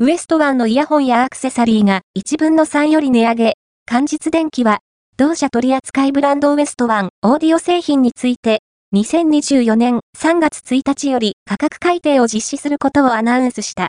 ウエストワンのイヤホンやアクセサリーが1分の3より値上げ。関日電機は、同社取扱いブランドウエストワンオーディオ製品について、2024年3月1日より価格改定を実施することをアナウンスした。